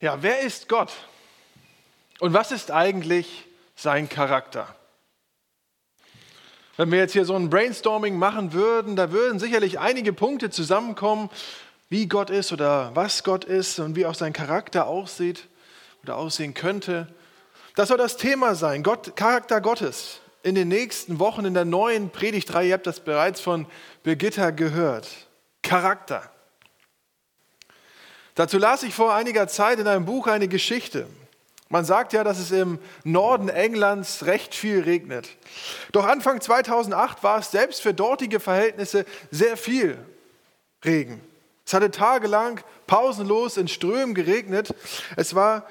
Ja, wer ist Gott? Und was ist eigentlich sein Charakter? Wenn wir jetzt hier so ein Brainstorming machen würden, da würden sicherlich einige Punkte zusammenkommen, wie Gott ist oder was Gott ist und wie auch sein Charakter aussieht oder aussehen könnte. Das soll das Thema sein, Gott, Charakter Gottes. In den nächsten Wochen in der neuen Predigtreihe, ihr habt das bereits von Birgitta gehört. Charakter. Dazu las ich vor einiger Zeit in einem Buch eine Geschichte. Man sagt ja, dass es im Norden Englands recht viel regnet. Doch Anfang 2008 war es selbst für dortige Verhältnisse sehr viel Regen. Es hatte tagelang pausenlos in Strömen geregnet. Es war,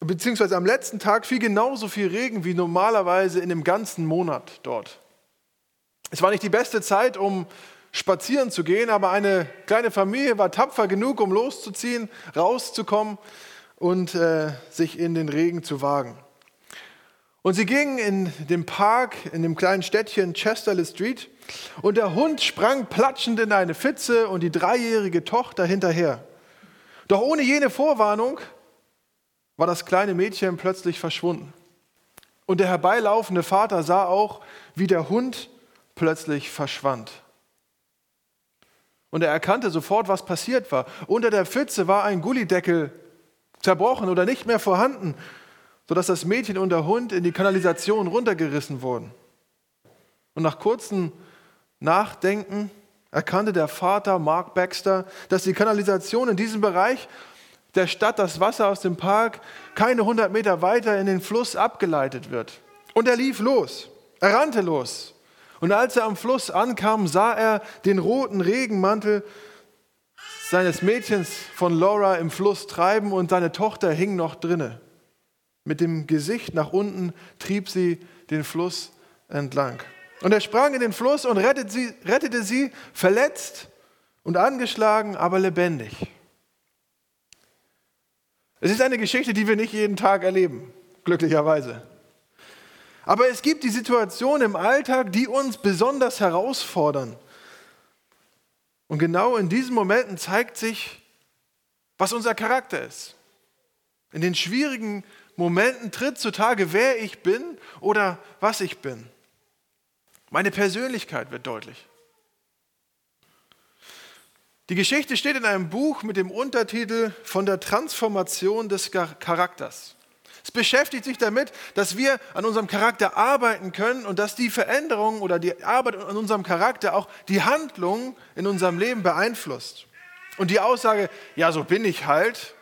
beziehungsweise am letzten Tag fiel genauso viel Regen wie normalerweise in dem ganzen Monat dort. Es war nicht die beste Zeit, um spazieren zu gehen, aber eine kleine Familie war tapfer genug, um loszuziehen, rauszukommen und äh, sich in den Regen zu wagen. Und sie gingen in dem Park, in dem kleinen Städtchen Chesterle Street, und der Hund sprang platschend in eine Pfütze und die dreijährige Tochter hinterher. Doch ohne jene Vorwarnung war das kleine Mädchen plötzlich verschwunden. Und der herbeilaufende Vater sah auch, wie der Hund plötzlich verschwand. Und er erkannte sofort, was passiert war. Unter der Pfütze war ein Gullideckel zerbrochen oder nicht mehr vorhanden, sodass das Mädchen und der Hund in die Kanalisation runtergerissen wurden. Und nach kurzem Nachdenken erkannte der Vater Mark Baxter, dass die Kanalisation in diesem Bereich der Stadt das Wasser aus dem Park keine 100 Meter weiter in den Fluss abgeleitet wird. Und er lief los, er rannte los und als er am Fluss ankam, sah er den roten Regenmantel seines Mädchens von Laura im Fluss treiben und seine Tochter hing noch drinne. Mit dem Gesicht nach unten trieb sie den Fluss entlang. Und er sprang in den Fluss und rettete sie, rettete sie verletzt und angeschlagen, aber lebendig. Es ist eine Geschichte, die wir nicht jeden Tag erleben, glücklicherweise. Aber es gibt die Situationen im Alltag, die uns besonders herausfordern. Und genau in diesen Momenten zeigt sich, was unser Charakter ist. In den schwierigen Momenten tritt zutage, wer ich bin oder was ich bin. Meine Persönlichkeit wird deutlich. Die Geschichte steht in einem Buch mit dem Untertitel von der Transformation des Charakters. Es beschäftigt sich damit, dass wir an unserem Charakter arbeiten können und dass die Veränderung oder die Arbeit an unserem Charakter auch die Handlung in unserem Leben beeinflusst. Und die Aussage, ja, so bin ich halt,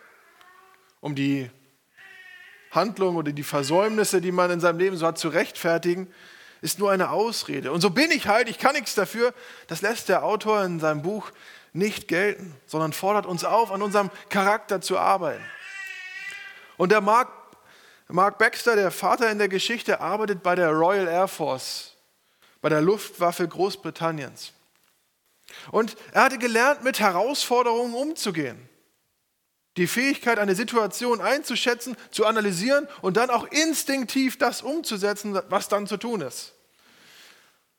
um die Handlung oder die Versäumnisse, die man in seinem Leben so hat, zu rechtfertigen, ist nur eine Ausrede. Und so bin ich halt, ich kann nichts dafür. Das lässt der Autor in seinem Buch nicht gelten, sondern fordert uns auf, an unserem Charakter zu arbeiten. Und der Mark Mark Baxter, der Vater in der Geschichte, arbeitet bei der Royal Air Force, bei der Luftwaffe Großbritanniens. Und er hatte gelernt, mit Herausforderungen umzugehen. Die Fähigkeit, eine Situation einzuschätzen, zu analysieren und dann auch instinktiv das umzusetzen, was dann zu tun ist.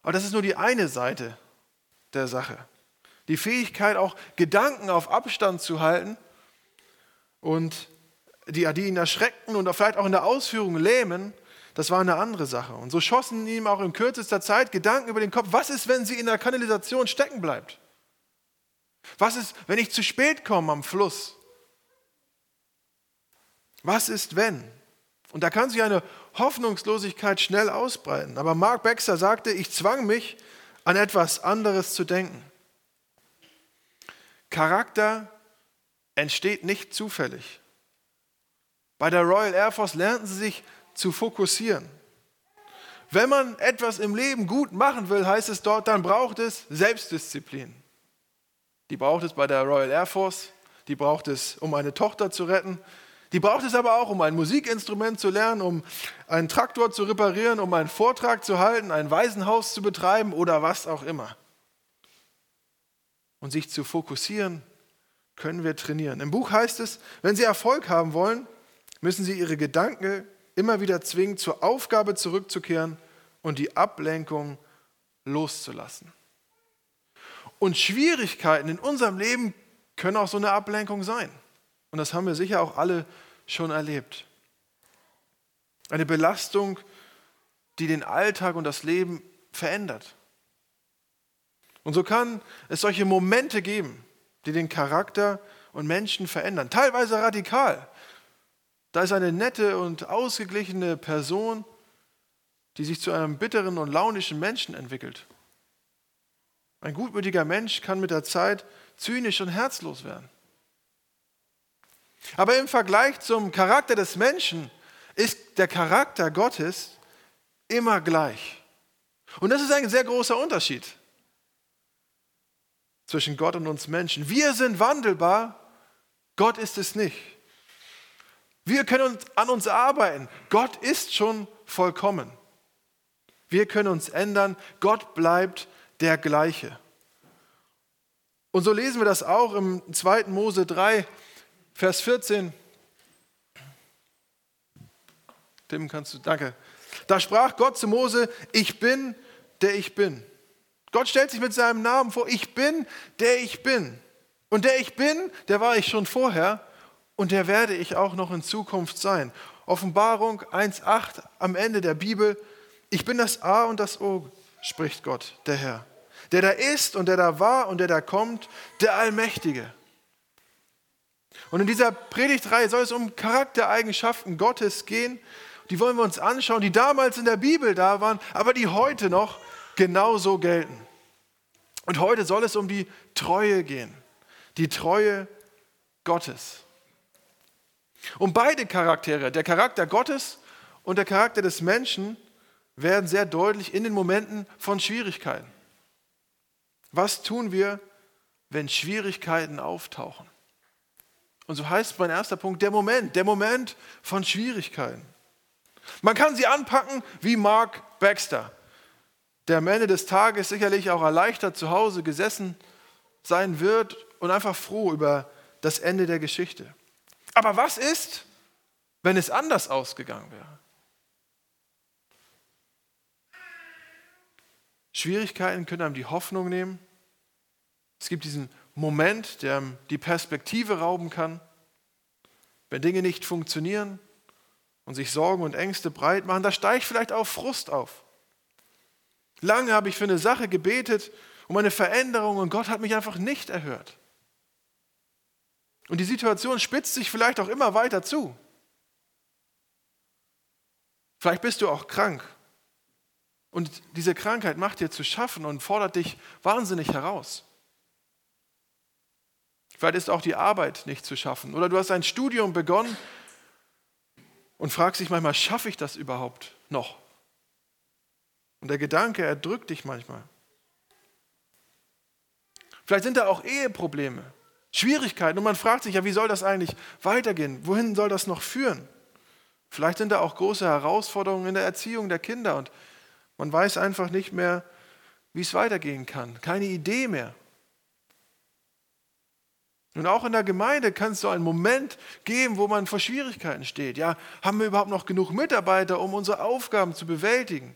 Aber das ist nur die eine Seite der Sache. Die Fähigkeit, auch Gedanken auf Abstand zu halten und die, die ihn erschreckten und vielleicht auch in der Ausführung lähmen, das war eine andere Sache. Und so schossen ihm auch in kürzester Zeit Gedanken über den Kopf, was ist, wenn sie in der Kanalisation stecken bleibt? Was ist, wenn ich zu spät komme am Fluss? Was ist, wenn? Und da kann sich eine Hoffnungslosigkeit schnell ausbreiten. Aber Mark Baxter sagte, ich zwang mich, an etwas anderes zu denken. Charakter entsteht nicht zufällig. Bei der Royal Air Force lernten sie sich zu fokussieren. Wenn man etwas im Leben gut machen will, heißt es dort, dann braucht es Selbstdisziplin. Die braucht es bei der Royal Air Force, die braucht es, um eine Tochter zu retten, die braucht es aber auch, um ein Musikinstrument zu lernen, um einen Traktor zu reparieren, um einen Vortrag zu halten, ein Waisenhaus zu betreiben oder was auch immer. Und sich zu fokussieren, können wir trainieren. Im Buch heißt es, wenn Sie Erfolg haben wollen, müssen sie ihre Gedanken immer wieder zwingen, zur Aufgabe zurückzukehren und die Ablenkung loszulassen. Und Schwierigkeiten in unserem Leben können auch so eine Ablenkung sein. Und das haben wir sicher auch alle schon erlebt. Eine Belastung, die den Alltag und das Leben verändert. Und so kann es solche Momente geben, die den Charakter und Menschen verändern, teilweise radikal. Da ist eine nette und ausgeglichene Person, die sich zu einem bitteren und launischen Menschen entwickelt. Ein gutmütiger Mensch kann mit der Zeit zynisch und herzlos werden. Aber im Vergleich zum Charakter des Menschen ist der Charakter Gottes immer gleich. Und das ist ein sehr großer Unterschied zwischen Gott und uns Menschen. Wir sind wandelbar, Gott ist es nicht. Wir können an uns arbeiten. Gott ist schon vollkommen. Wir können uns ändern. Gott bleibt der gleiche. Und so lesen wir das auch im 2. Mose 3, Vers 14. Tim, kannst du, danke. Da sprach Gott zu Mose, ich bin, der ich bin. Gott stellt sich mit seinem Namen vor, ich bin, der ich bin. Und der ich bin, der war ich schon vorher und der werde ich auch noch in Zukunft sein. Offenbarung 1.8 am Ende der Bibel, ich bin das A und das O, spricht Gott, der Herr. Der da ist und der da war und der da kommt, der Allmächtige. Und in dieser Predigtreihe soll es um Charaktereigenschaften Gottes gehen. Die wollen wir uns anschauen, die damals in der Bibel da waren, aber die heute noch genauso gelten. Und heute soll es um die Treue gehen. Die Treue Gottes. Und beide Charaktere, der Charakter Gottes und der Charakter des Menschen, werden sehr deutlich in den Momenten von Schwierigkeiten. Was tun wir, wenn Schwierigkeiten auftauchen? Und so heißt mein erster Punkt, der Moment, der Moment von Schwierigkeiten. Man kann sie anpacken wie Mark Baxter, der am Ende des Tages sicherlich auch erleichtert zu Hause gesessen sein wird und einfach froh über das Ende der Geschichte. Aber was ist, wenn es anders ausgegangen wäre? Schwierigkeiten können einem die Hoffnung nehmen. Es gibt diesen Moment, der die Perspektive rauben kann. Wenn Dinge nicht funktionieren und sich Sorgen und Ängste breit machen, da steigt vielleicht auch Frust auf. Lange habe ich für eine Sache gebetet, um eine Veränderung und Gott hat mich einfach nicht erhört. Und die Situation spitzt sich vielleicht auch immer weiter zu. Vielleicht bist du auch krank. Und diese Krankheit macht dir zu schaffen und fordert dich wahnsinnig heraus. Vielleicht ist auch die Arbeit nicht zu schaffen. Oder du hast ein Studium begonnen und fragst dich manchmal, schaffe ich das überhaupt noch? Und der Gedanke erdrückt dich manchmal. Vielleicht sind da auch Eheprobleme. Schwierigkeiten und man fragt sich ja, wie soll das eigentlich weitergehen? Wohin soll das noch führen? Vielleicht sind da auch große Herausforderungen in der Erziehung der Kinder und man weiß einfach nicht mehr, wie es weitergehen kann. Keine Idee mehr. Und auch in der Gemeinde kann es so einen Moment geben, wo man vor Schwierigkeiten steht. Ja, haben wir überhaupt noch genug Mitarbeiter, um unsere Aufgaben zu bewältigen?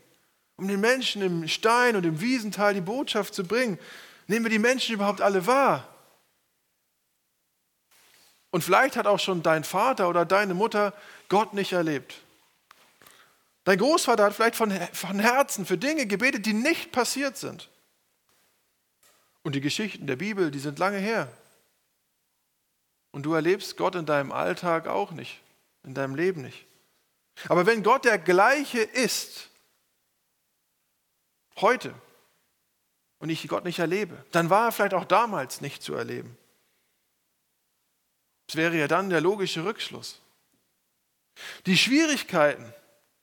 Um den Menschen im Stein und im Wiesental die Botschaft zu bringen? Nehmen wir die Menschen überhaupt alle wahr? Und vielleicht hat auch schon dein Vater oder deine Mutter Gott nicht erlebt. Dein Großvater hat vielleicht von, von Herzen für Dinge gebetet, die nicht passiert sind. Und die Geschichten der Bibel, die sind lange her. Und du erlebst Gott in deinem Alltag auch nicht, in deinem Leben nicht. Aber wenn Gott der gleiche ist, heute, und ich Gott nicht erlebe, dann war er vielleicht auch damals nicht zu erleben. Das wäre ja dann der logische Rückschluss. Die Schwierigkeiten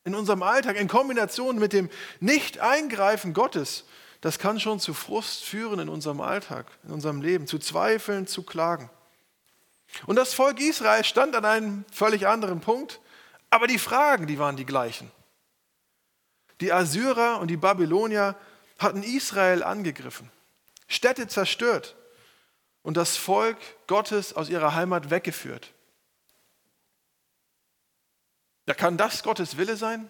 in unserem Alltag in Kombination mit dem Nicht-Eingreifen Gottes, das kann schon zu Frust führen in unserem Alltag, in unserem Leben, zu Zweifeln, zu Klagen. Und das Volk Israel stand an einem völlig anderen Punkt, aber die Fragen, die waren die gleichen. Die Assyrer und die Babylonier hatten Israel angegriffen, Städte zerstört, und das Volk Gottes aus ihrer Heimat weggeführt. Ja, kann das Gottes Wille sein?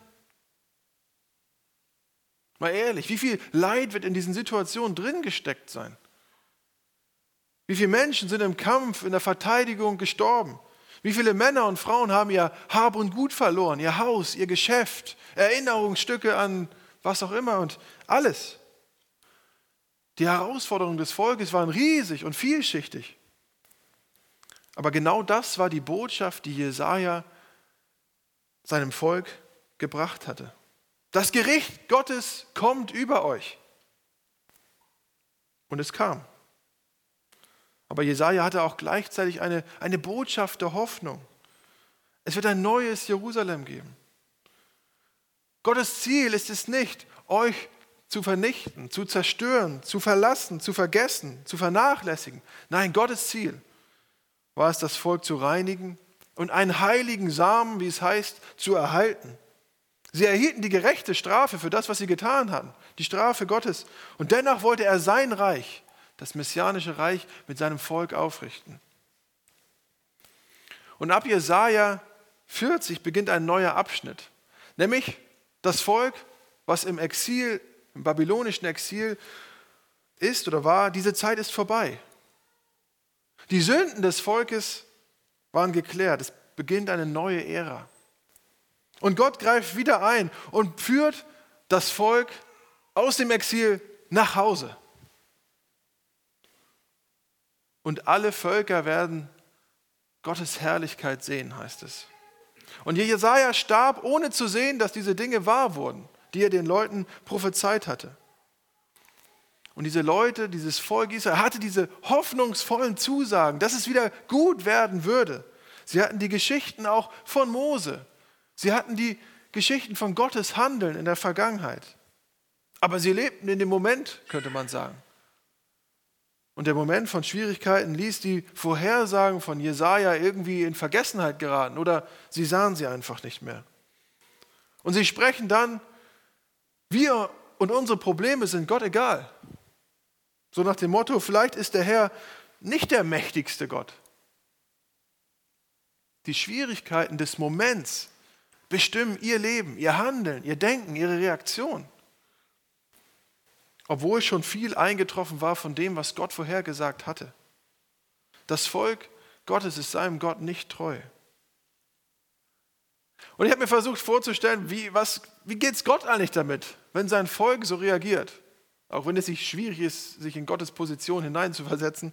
Mal ehrlich, wie viel Leid wird in diesen Situationen drin gesteckt sein? Wie viele Menschen sind im Kampf, in der Verteidigung gestorben? Wie viele Männer und Frauen haben ihr Hab und Gut verloren, ihr Haus, ihr Geschäft, Erinnerungsstücke an was auch immer und alles. Die Herausforderungen des Volkes waren riesig und vielschichtig. Aber genau das war die Botschaft, die Jesaja seinem Volk gebracht hatte. Das Gericht Gottes kommt über euch. Und es kam. Aber Jesaja hatte auch gleichzeitig eine, eine Botschaft der Hoffnung. Es wird ein neues Jerusalem geben. Gottes Ziel ist es nicht, euch zu vernichten, zu zerstören, zu verlassen, zu vergessen, zu vernachlässigen. Nein, Gottes Ziel war es, das Volk zu reinigen und einen heiligen Samen, wie es heißt, zu erhalten. Sie erhielten die gerechte Strafe für das, was sie getan hatten, die Strafe Gottes. Und dennoch wollte er sein Reich, das messianische Reich, mit seinem Volk aufrichten. Und ab Jesaja 40 beginnt ein neuer Abschnitt, nämlich das Volk, was im Exil im babylonischen Exil ist oder war, diese Zeit ist vorbei. Die Sünden des Volkes waren geklärt. Es beginnt eine neue Ära. Und Gott greift wieder ein und führt das Volk aus dem Exil nach Hause. Und alle Völker werden Gottes Herrlichkeit sehen, heißt es. Und Jesaja starb, ohne zu sehen, dass diese Dinge wahr wurden die er den Leuten prophezeit hatte. Und diese Leute, dieses Volk Israel, hatte diese hoffnungsvollen Zusagen, dass es wieder gut werden würde. Sie hatten die Geschichten auch von Mose. Sie hatten die Geschichten von Gottes Handeln in der Vergangenheit. Aber sie lebten in dem Moment, könnte man sagen. Und der Moment von Schwierigkeiten ließ die Vorhersagen von Jesaja irgendwie in Vergessenheit geraten oder sie sahen sie einfach nicht mehr. Und sie sprechen dann wir und unsere Probleme sind Gott egal. So nach dem Motto, vielleicht ist der Herr nicht der mächtigste Gott. Die Schwierigkeiten des Moments bestimmen ihr Leben, ihr Handeln, ihr Denken, ihre Reaktion. Obwohl schon viel eingetroffen war von dem, was Gott vorhergesagt hatte. Das Volk Gottes ist seinem Gott nicht treu. Und ich habe mir versucht vorzustellen, wie, wie geht es Gott eigentlich damit, wenn sein Volk so reagiert? Auch wenn es sich schwierig ist, sich in Gottes Position hineinzuversetzen.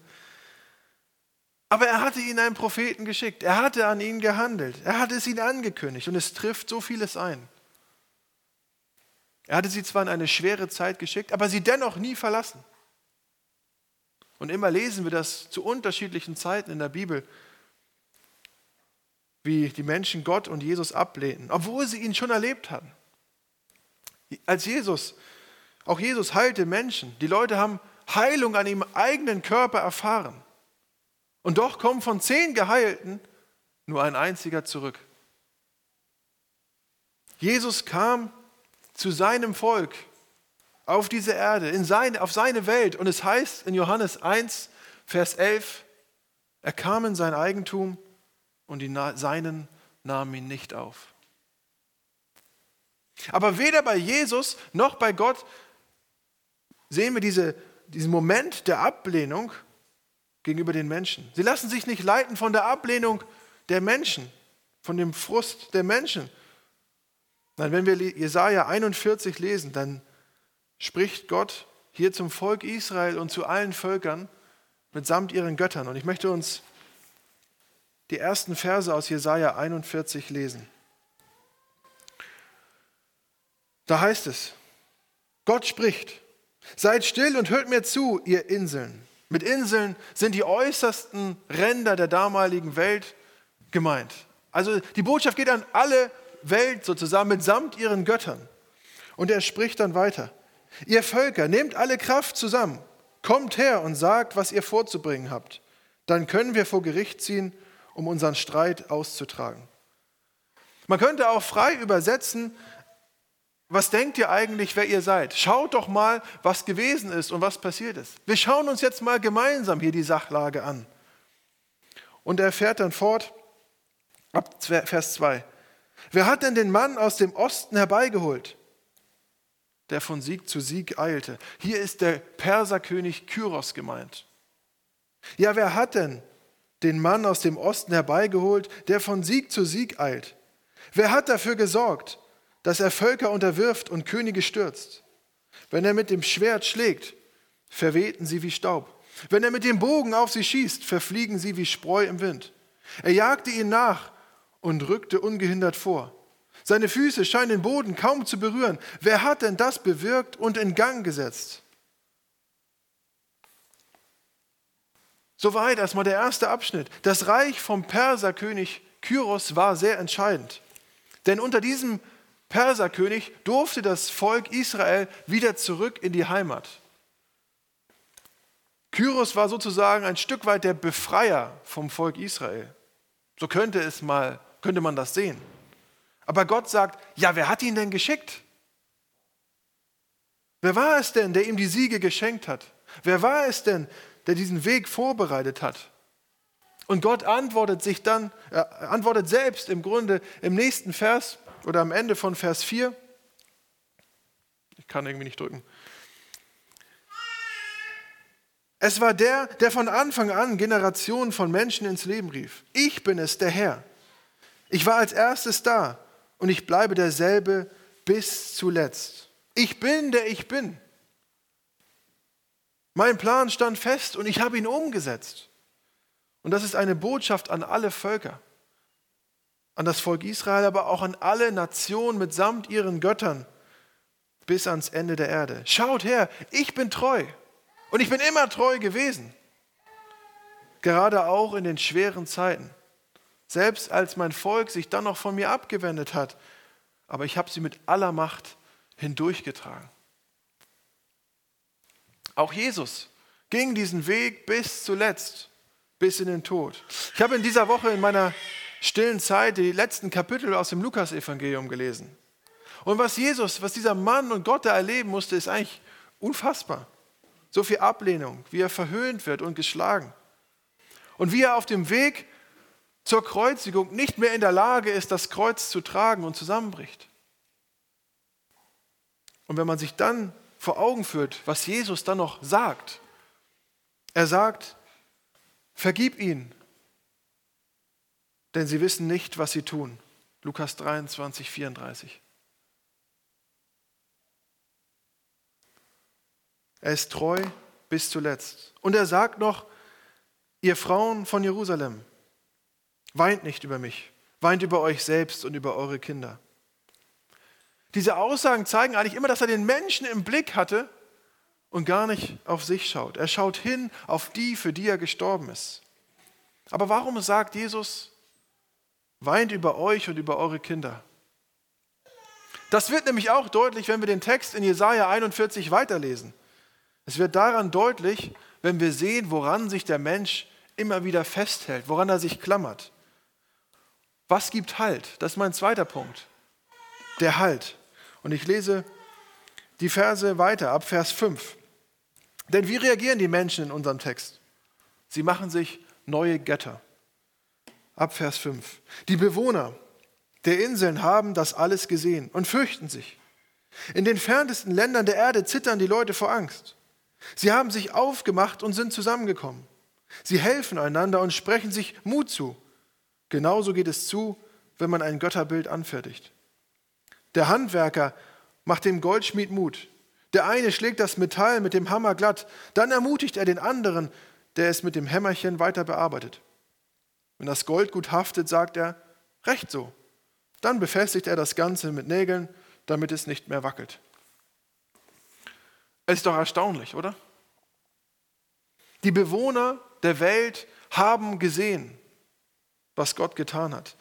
Aber er hatte ihnen einen Propheten geschickt. Er hatte an ihnen gehandelt. Er hatte es ihnen angekündigt. Und es trifft so vieles ein. Er hatte sie zwar in eine schwere Zeit geschickt, aber sie dennoch nie verlassen. Und immer lesen wir das zu unterschiedlichen Zeiten in der Bibel, wie die Menschen Gott und Jesus ablehnen, obwohl sie ihn schon erlebt hatten. Als Jesus, auch Jesus heilte Menschen. Die Leute haben Heilung an ihrem eigenen Körper erfahren. Und doch kommen von zehn Geheilten nur ein einziger zurück. Jesus kam zu seinem Volk auf diese Erde, in seine, auf seine Welt. Und es heißt in Johannes 1, Vers 11, er kam in sein Eigentum und die Seinen nahmen ihn nicht auf. Aber weder bei Jesus noch bei Gott sehen wir diese, diesen Moment der Ablehnung gegenüber den Menschen. Sie lassen sich nicht leiten von der Ablehnung der Menschen, von dem Frust der Menschen. Nein, wenn wir Jesaja 41 lesen, dann spricht Gott hier zum Volk Israel und zu allen Völkern mitsamt ihren Göttern. Und ich möchte uns die ersten Verse aus Jesaja 41 lesen. Da heißt es: Gott spricht, seid still und hört mir zu, ihr Inseln. Mit Inseln sind die äußersten Ränder der damaligen Welt gemeint. Also die Botschaft geht an alle Welt sozusagen mitsamt ihren Göttern. Und er spricht dann weiter. Ihr Völker, nehmt alle Kraft zusammen, kommt her und sagt, was ihr vorzubringen habt. Dann können wir vor Gericht ziehen um unseren Streit auszutragen. Man könnte auch frei übersetzen, was denkt ihr eigentlich, wer ihr seid? Schaut doch mal, was gewesen ist und was passiert ist. Wir schauen uns jetzt mal gemeinsam hier die Sachlage an. Und er fährt dann fort, ab Vers 2. Wer hat denn den Mann aus dem Osten herbeigeholt, der von Sieg zu Sieg eilte? Hier ist der Perserkönig Kyros gemeint. Ja, wer hat denn den Mann aus dem Osten herbeigeholt, der von Sieg zu Sieg eilt? Wer hat dafür gesorgt, dass er Völker unterwirft und Könige stürzt? Wenn er mit dem Schwert schlägt, verwehten sie wie Staub. Wenn er mit dem Bogen auf sie schießt, verfliegen sie wie Spreu im Wind. Er jagte ihnen nach und rückte ungehindert vor. Seine Füße scheinen den Boden kaum zu berühren. Wer hat denn das bewirkt und in Gang gesetzt? Soweit erstmal der erste Abschnitt. Das Reich vom Perserkönig Kyros war sehr entscheidend. Denn unter diesem Perserkönig durfte das Volk Israel wieder zurück in die Heimat. Kyros war sozusagen ein Stück weit der Befreier vom Volk Israel. So könnte es mal, könnte man das sehen. Aber Gott sagt, ja, wer hat ihn denn geschickt? Wer war es denn, der ihm die Siege geschenkt hat? Wer war es denn, der diesen Weg vorbereitet hat? Und Gott antwortet sich dann, äh, antwortet selbst im Grunde im nächsten Vers oder am Ende von Vers 4. Ich kann irgendwie nicht drücken. Es war der, der von Anfang an Generationen von Menschen ins Leben rief. Ich bin es, der Herr. Ich war als erstes da und ich bleibe derselbe bis zuletzt. Ich bin, der ich bin. Mein Plan stand fest und ich habe ihn umgesetzt. Und das ist eine Botschaft an alle Völker, an das Volk Israel, aber auch an alle Nationen mitsamt ihren Göttern bis ans Ende der Erde. Schaut her, ich bin treu und ich bin immer treu gewesen. Gerade auch in den schweren Zeiten. Selbst als mein Volk sich dann noch von mir abgewendet hat. Aber ich habe sie mit aller Macht hindurchgetragen. Auch Jesus ging diesen Weg bis zuletzt, bis in den Tod. Ich habe in dieser Woche in meiner stillen Zeit die letzten Kapitel aus dem Lukasevangelium gelesen. Und was Jesus, was dieser Mann und Gott da erleben musste, ist eigentlich unfassbar. So viel Ablehnung, wie er verhöhnt wird und geschlagen. Und wie er auf dem Weg zur Kreuzigung nicht mehr in der Lage ist, das Kreuz zu tragen und zusammenbricht. Und wenn man sich dann vor Augen führt, was Jesus dann noch sagt, er sagt, vergib ihnen, denn sie wissen nicht, was sie tun. Lukas 23, 34. Er ist treu bis zuletzt. Und er sagt noch, ihr Frauen von Jerusalem, Weint nicht über mich, weint über euch selbst und über eure Kinder. Diese Aussagen zeigen eigentlich immer, dass er den Menschen im Blick hatte und gar nicht auf sich schaut. Er schaut hin auf die, für die er gestorben ist. Aber warum sagt Jesus, weint über euch und über eure Kinder? Das wird nämlich auch deutlich, wenn wir den Text in Jesaja 41 weiterlesen. Es wird daran deutlich, wenn wir sehen, woran sich der Mensch immer wieder festhält, woran er sich klammert. Was gibt Halt? Das ist mein zweiter Punkt. Der Halt. Und ich lese die Verse weiter, ab Vers 5. Denn wie reagieren die Menschen in unserem Text? Sie machen sich neue Götter. Ab Vers 5. Die Bewohner der Inseln haben das alles gesehen und fürchten sich. In den fernsten Ländern der Erde zittern die Leute vor Angst. Sie haben sich aufgemacht und sind zusammengekommen. Sie helfen einander und sprechen sich Mut zu. Genauso geht es zu, wenn man ein Götterbild anfertigt. Der Handwerker macht dem Goldschmied Mut. Der eine schlägt das Metall mit dem Hammer glatt, dann ermutigt er den anderen, der es mit dem Hämmerchen weiter bearbeitet. Wenn das Gold gut haftet, sagt er, recht so. Dann befestigt er das Ganze mit Nägeln, damit es nicht mehr wackelt. Es ist doch erstaunlich, oder? Die Bewohner der Welt haben gesehen, was Gott getan hat.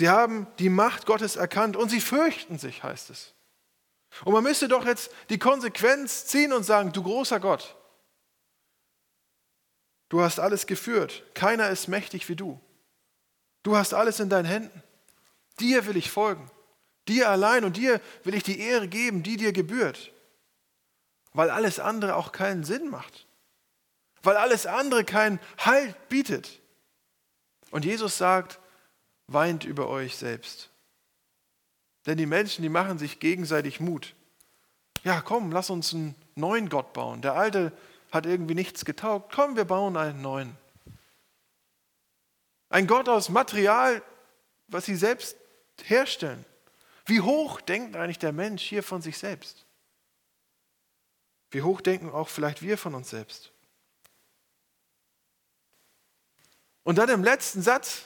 Sie haben die Macht Gottes erkannt und sie fürchten sich, heißt es. Und man müsste doch jetzt die Konsequenz ziehen und sagen, du großer Gott, du hast alles geführt, keiner ist mächtig wie du. Du hast alles in deinen Händen. Dir will ich folgen. Dir allein und dir will ich die Ehre geben, die dir gebührt. Weil alles andere auch keinen Sinn macht weil alles andere keinen Halt bietet. Und Jesus sagt, weint über euch selbst. Denn die Menschen, die machen sich gegenseitig Mut. Ja, komm, lass uns einen neuen Gott bauen. Der alte hat irgendwie nichts getaugt. Komm, wir bauen einen neuen. Ein Gott aus Material, was sie selbst herstellen. Wie hoch denkt eigentlich der Mensch hier von sich selbst? Wie hoch denken auch vielleicht wir von uns selbst? Und dann im letzten Satz,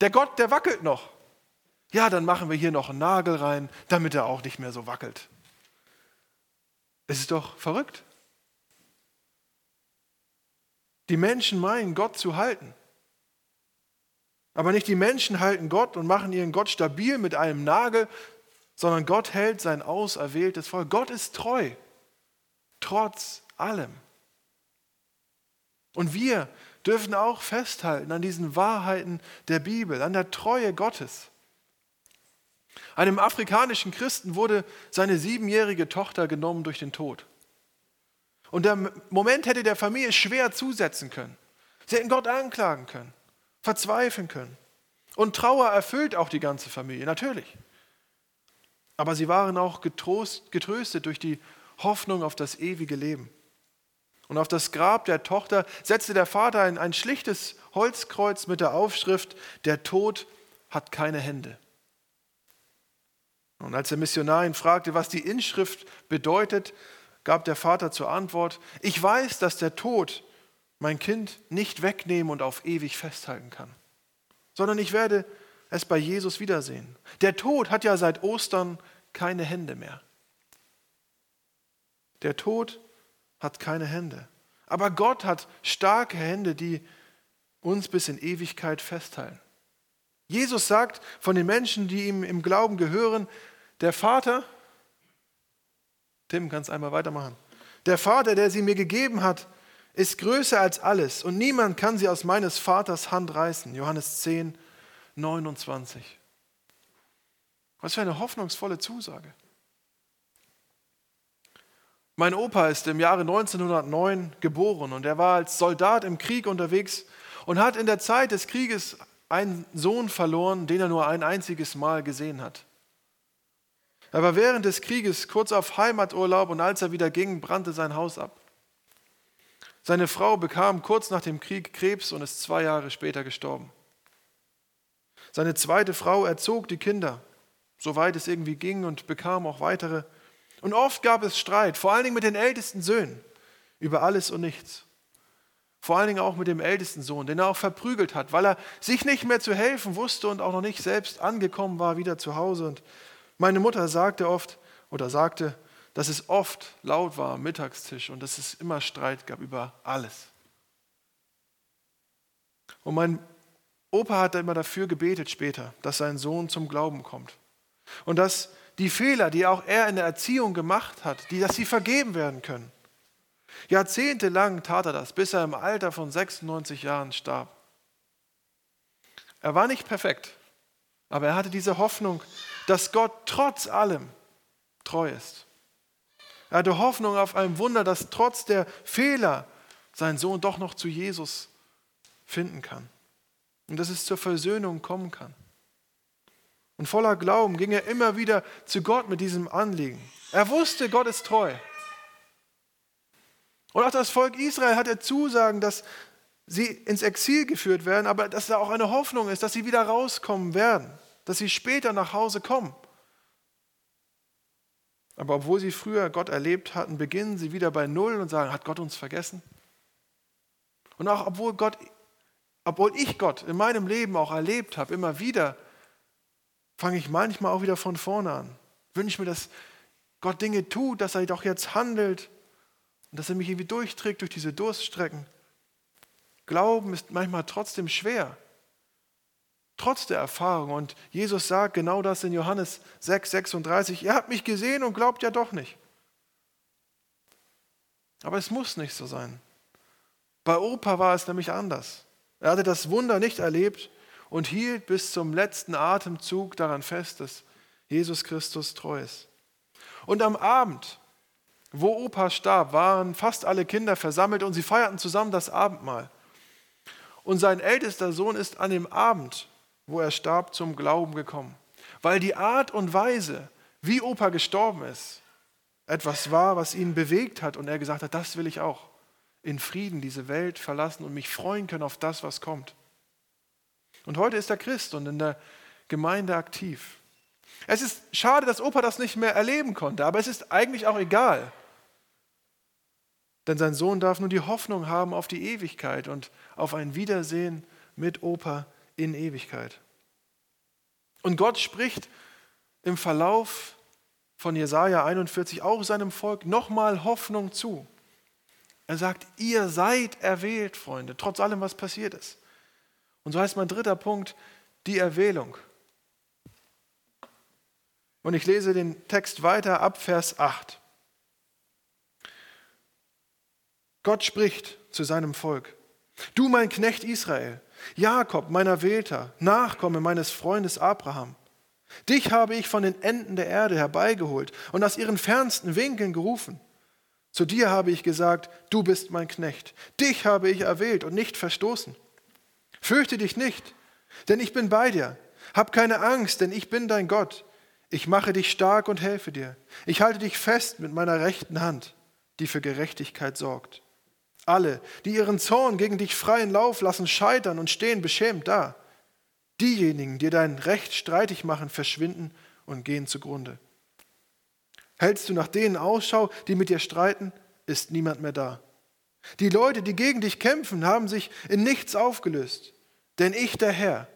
der Gott, der wackelt noch. Ja, dann machen wir hier noch einen Nagel rein, damit er auch nicht mehr so wackelt. Es ist doch verrückt. Die Menschen meinen, Gott zu halten. Aber nicht die Menschen halten Gott und machen ihren Gott stabil mit einem Nagel, sondern Gott hält sein auserwähltes Volk. Gott ist treu, trotz allem. Und wir dürfen auch festhalten an diesen Wahrheiten der Bibel, an der Treue Gottes. Einem afrikanischen Christen wurde seine siebenjährige Tochter genommen durch den Tod. Und der Moment hätte der Familie schwer zusetzen können. Sie hätten Gott anklagen können verzweifeln können. Und Trauer erfüllt auch die ganze Familie, natürlich. Aber sie waren auch getrost, getröstet durch die Hoffnung auf das ewige Leben. Und auf das Grab der Tochter setzte der Vater ein, ein schlichtes Holzkreuz mit der Aufschrift, der Tod hat keine Hände. Und als der Missionar ihn fragte, was die Inschrift bedeutet, gab der Vater zur Antwort, ich weiß, dass der Tod mein Kind nicht wegnehmen und auf ewig festhalten kann, sondern ich werde es bei Jesus wiedersehen. Der Tod hat ja seit Ostern keine Hände mehr. Der Tod hat keine Hände. Aber Gott hat starke Hände, die uns bis in Ewigkeit festhalten. Jesus sagt von den Menschen, die ihm im Glauben gehören, der Vater, Tim, kannst einmal weitermachen, der Vater, der sie mir gegeben hat, ist größer als alles und niemand kann sie aus meines Vaters Hand reißen. Johannes 10, 29. Was für eine hoffnungsvolle Zusage. Mein Opa ist im Jahre 1909 geboren und er war als Soldat im Krieg unterwegs und hat in der Zeit des Krieges einen Sohn verloren, den er nur ein einziges Mal gesehen hat. Er war während des Krieges kurz auf Heimaturlaub und als er wieder ging, brannte sein Haus ab. Seine Frau bekam kurz nach dem Krieg Krebs und ist zwei Jahre später gestorben. Seine zweite Frau erzog die Kinder, soweit es irgendwie ging, und bekam auch weitere. Und oft gab es Streit, vor allen Dingen mit den ältesten Söhnen, über alles und nichts. Vor allen Dingen auch mit dem ältesten Sohn, den er auch verprügelt hat, weil er sich nicht mehr zu helfen wusste und auch noch nicht selbst angekommen war, wieder zu Hause. Und meine Mutter sagte oft oder sagte, dass es oft laut war am Mittagstisch und dass es immer Streit gab über alles. Und mein Opa hat immer dafür gebetet später, dass sein Sohn zum Glauben kommt. Und dass die Fehler, die auch er in der Erziehung gemacht hat, die, dass sie vergeben werden können. Jahrzehntelang tat er das, bis er im Alter von 96 Jahren starb. Er war nicht perfekt, aber er hatte diese Hoffnung, dass Gott trotz allem treu ist. Er hatte Hoffnung auf ein Wunder, dass trotz der Fehler sein Sohn doch noch zu Jesus finden kann. Und dass es zur Versöhnung kommen kann. Und voller Glauben ging er immer wieder zu Gott mit diesem Anliegen. Er wusste, Gott ist treu. Und auch das Volk Israel hat er Zusagen, dass sie ins Exil geführt werden, aber dass da auch eine Hoffnung ist, dass sie wieder rauskommen werden, dass sie später nach Hause kommen. Aber obwohl sie früher Gott erlebt hatten, beginnen sie wieder bei Null und sagen, hat Gott uns vergessen? Und auch obwohl Gott, obwohl ich Gott in meinem Leben auch erlebt habe, immer wieder, fange ich manchmal auch wieder von vorne an. Wünsche mir, dass Gott Dinge tut, dass er doch jetzt handelt und dass er mich irgendwie durchträgt durch diese Durststrecken. Glauben ist manchmal trotzdem schwer trotz der Erfahrung. Und Jesus sagt genau das in Johannes 6, 36. Ihr habt mich gesehen und glaubt ja doch nicht. Aber es muss nicht so sein. Bei Opa war es nämlich anders. Er hatte das Wunder nicht erlebt und hielt bis zum letzten Atemzug daran fest, dass Jesus Christus treu ist. Und am Abend, wo Opa starb, waren fast alle Kinder versammelt und sie feierten zusammen das Abendmahl. Und sein ältester Sohn ist an dem Abend wo er starb, zum Glauben gekommen. Weil die Art und Weise, wie Opa gestorben ist, etwas war, was ihn bewegt hat und er gesagt hat, das will ich auch. in Frieden diese Welt verlassen und mich freuen können auf das, was kommt. Und heute ist er Christ und in der Gemeinde aktiv. Es ist schade, dass Opa das nicht mehr erleben konnte, aber es ist eigentlich auch egal. Denn sein Sohn darf nur die Hoffnung haben auf die Ewigkeit und auf ein Wiedersehen mit Opa in Ewigkeit. Und Gott spricht im Verlauf von Jesaja 41 auch seinem Volk nochmal Hoffnung zu. Er sagt, ihr seid erwählt, Freunde, trotz allem, was passiert ist. Und so heißt mein dritter Punkt, die Erwählung. Und ich lese den Text weiter ab Vers 8. Gott spricht zu seinem Volk. Du, mein Knecht Israel, Jakob, mein Erwählter, Nachkomme meines Freundes Abraham. Dich habe ich von den Enden der Erde herbeigeholt und aus ihren fernsten Winkeln gerufen. Zu dir habe ich gesagt, du bist mein Knecht. Dich habe ich erwählt und nicht verstoßen. Fürchte dich nicht, denn ich bin bei dir. Hab keine Angst, denn ich bin dein Gott. Ich mache dich stark und helfe dir. Ich halte dich fest mit meiner rechten Hand, die für Gerechtigkeit sorgt. Alle, die ihren Zorn gegen dich freien Lauf lassen, scheitern und stehen beschämt da. Diejenigen, die dein Recht streitig machen, verschwinden und gehen zugrunde. Hältst du nach denen Ausschau, die mit dir streiten, ist niemand mehr da. Die Leute, die gegen dich kämpfen, haben sich in nichts aufgelöst. Denn ich, der Herr,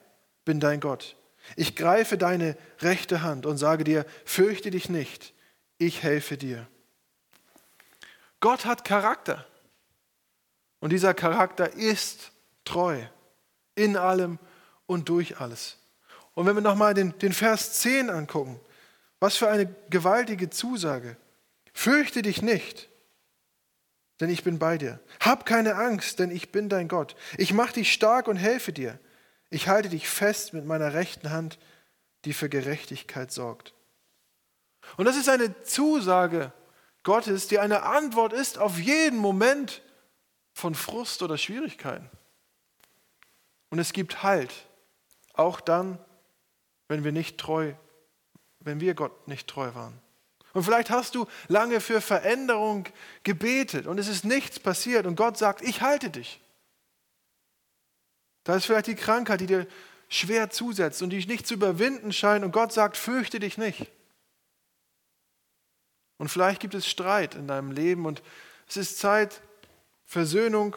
bin dein Gott. Ich greife deine rechte Hand und sage dir, fürchte dich nicht, ich helfe dir. Gott hat Charakter. Und dieser Charakter ist treu in allem und durch alles. Und wenn wir nochmal den, den Vers 10 angucken, was für eine gewaltige Zusage. Fürchte dich nicht, denn ich bin bei dir. Hab keine Angst, denn ich bin dein Gott. Ich mache dich stark und helfe dir. Ich halte dich fest mit meiner rechten Hand, die für Gerechtigkeit sorgt. Und das ist eine Zusage Gottes, die eine Antwort ist auf jeden Moment, von Frust oder Schwierigkeiten. Und es gibt Halt, auch dann, wenn wir nicht treu, wenn wir Gott nicht treu waren. Und vielleicht hast du lange für Veränderung gebetet und es ist nichts passiert und Gott sagt, ich halte dich. Da ist vielleicht die Krankheit, die dir schwer zusetzt und die nicht zu überwinden scheint und Gott sagt, fürchte dich nicht. Und vielleicht gibt es Streit in deinem Leben und es ist Zeit, Versöhnung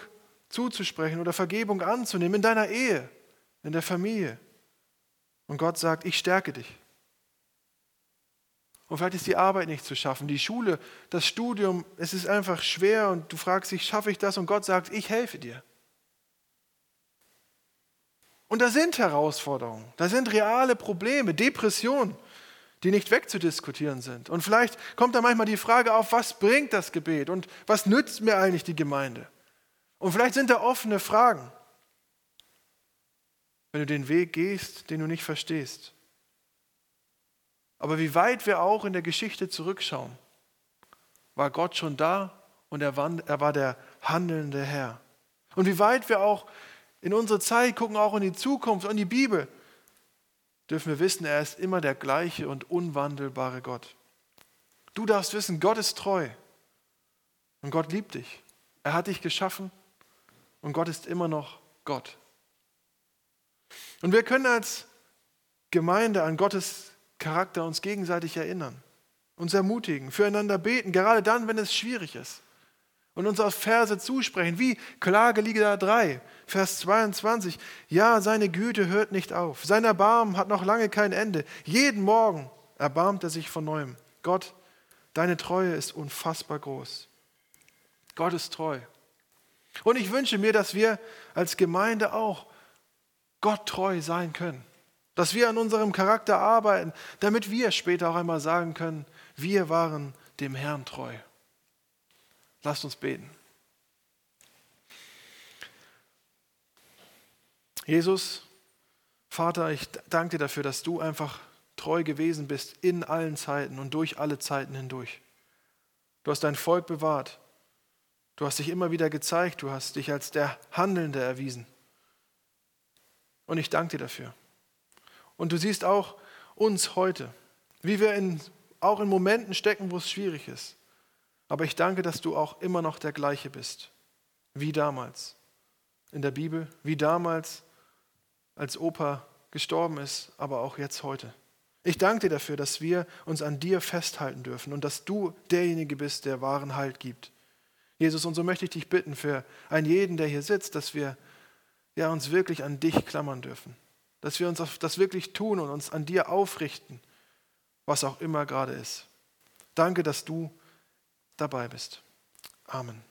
zuzusprechen oder Vergebung anzunehmen in deiner Ehe, in der Familie. Und Gott sagt, ich stärke dich. Und vielleicht ist die Arbeit nicht zu schaffen, die Schule, das Studium, es ist einfach schwer und du fragst dich, schaffe ich das? Und Gott sagt, ich helfe dir. Und da sind Herausforderungen, da sind reale Probleme, Depressionen, die nicht wegzudiskutieren sind. Und vielleicht kommt da manchmal die Frage auf, was bringt das Gebet und was nützt mir eigentlich die Gemeinde? Und vielleicht sind da offene Fragen, wenn du den Weg gehst, den du nicht verstehst. Aber wie weit wir auch in der Geschichte zurückschauen, war Gott schon da und er war der handelnde Herr. Und wie weit wir auch in unsere Zeit gucken, auch in die Zukunft und die Bibel, dürfen wir wissen, er ist immer der gleiche und unwandelbare Gott. Du darfst wissen, Gott ist treu und Gott liebt dich. Er hat dich geschaffen und Gott ist immer noch Gott. Und wir können als Gemeinde an Gottes Charakter uns gegenseitig erinnern, uns ermutigen, füreinander beten, gerade dann, wenn es schwierig ist. Und uns auf Verse zusprechen, wie Klagelieder 3, Vers 22. Ja, seine Güte hört nicht auf. Sein Erbarmen hat noch lange kein Ende. Jeden Morgen erbarmt er sich von neuem. Gott, deine Treue ist unfassbar groß. Gott ist treu. Und ich wünsche mir, dass wir als Gemeinde auch Gott treu sein können. Dass wir an unserem Charakter arbeiten, damit wir später auch einmal sagen können, wir waren dem Herrn treu. Lasst uns beten. Jesus, Vater, ich danke dir dafür, dass du einfach treu gewesen bist in allen Zeiten und durch alle Zeiten hindurch. Du hast dein Volk bewahrt. Du hast dich immer wieder gezeigt. Du hast dich als der Handelnde erwiesen. Und ich danke dir dafür. Und du siehst auch uns heute, wie wir in, auch in Momenten stecken, wo es schwierig ist. Aber ich danke, dass du auch immer noch der gleiche bist. wie damals in der Bibel, wie damals, als Opa gestorben ist, aber auch jetzt heute. Ich danke dir dafür, dass wir uns an dir festhalten dürfen und dass du derjenige bist, der wahren Halt gibt. Jesus, und so möchte ich dich bitten für einen jeden, der hier sitzt, dass wir ja, uns wirklich an dich klammern dürfen. Dass wir uns das wirklich tun und uns an dir aufrichten, was auch immer gerade ist. Danke, dass du dabei bist. Amen.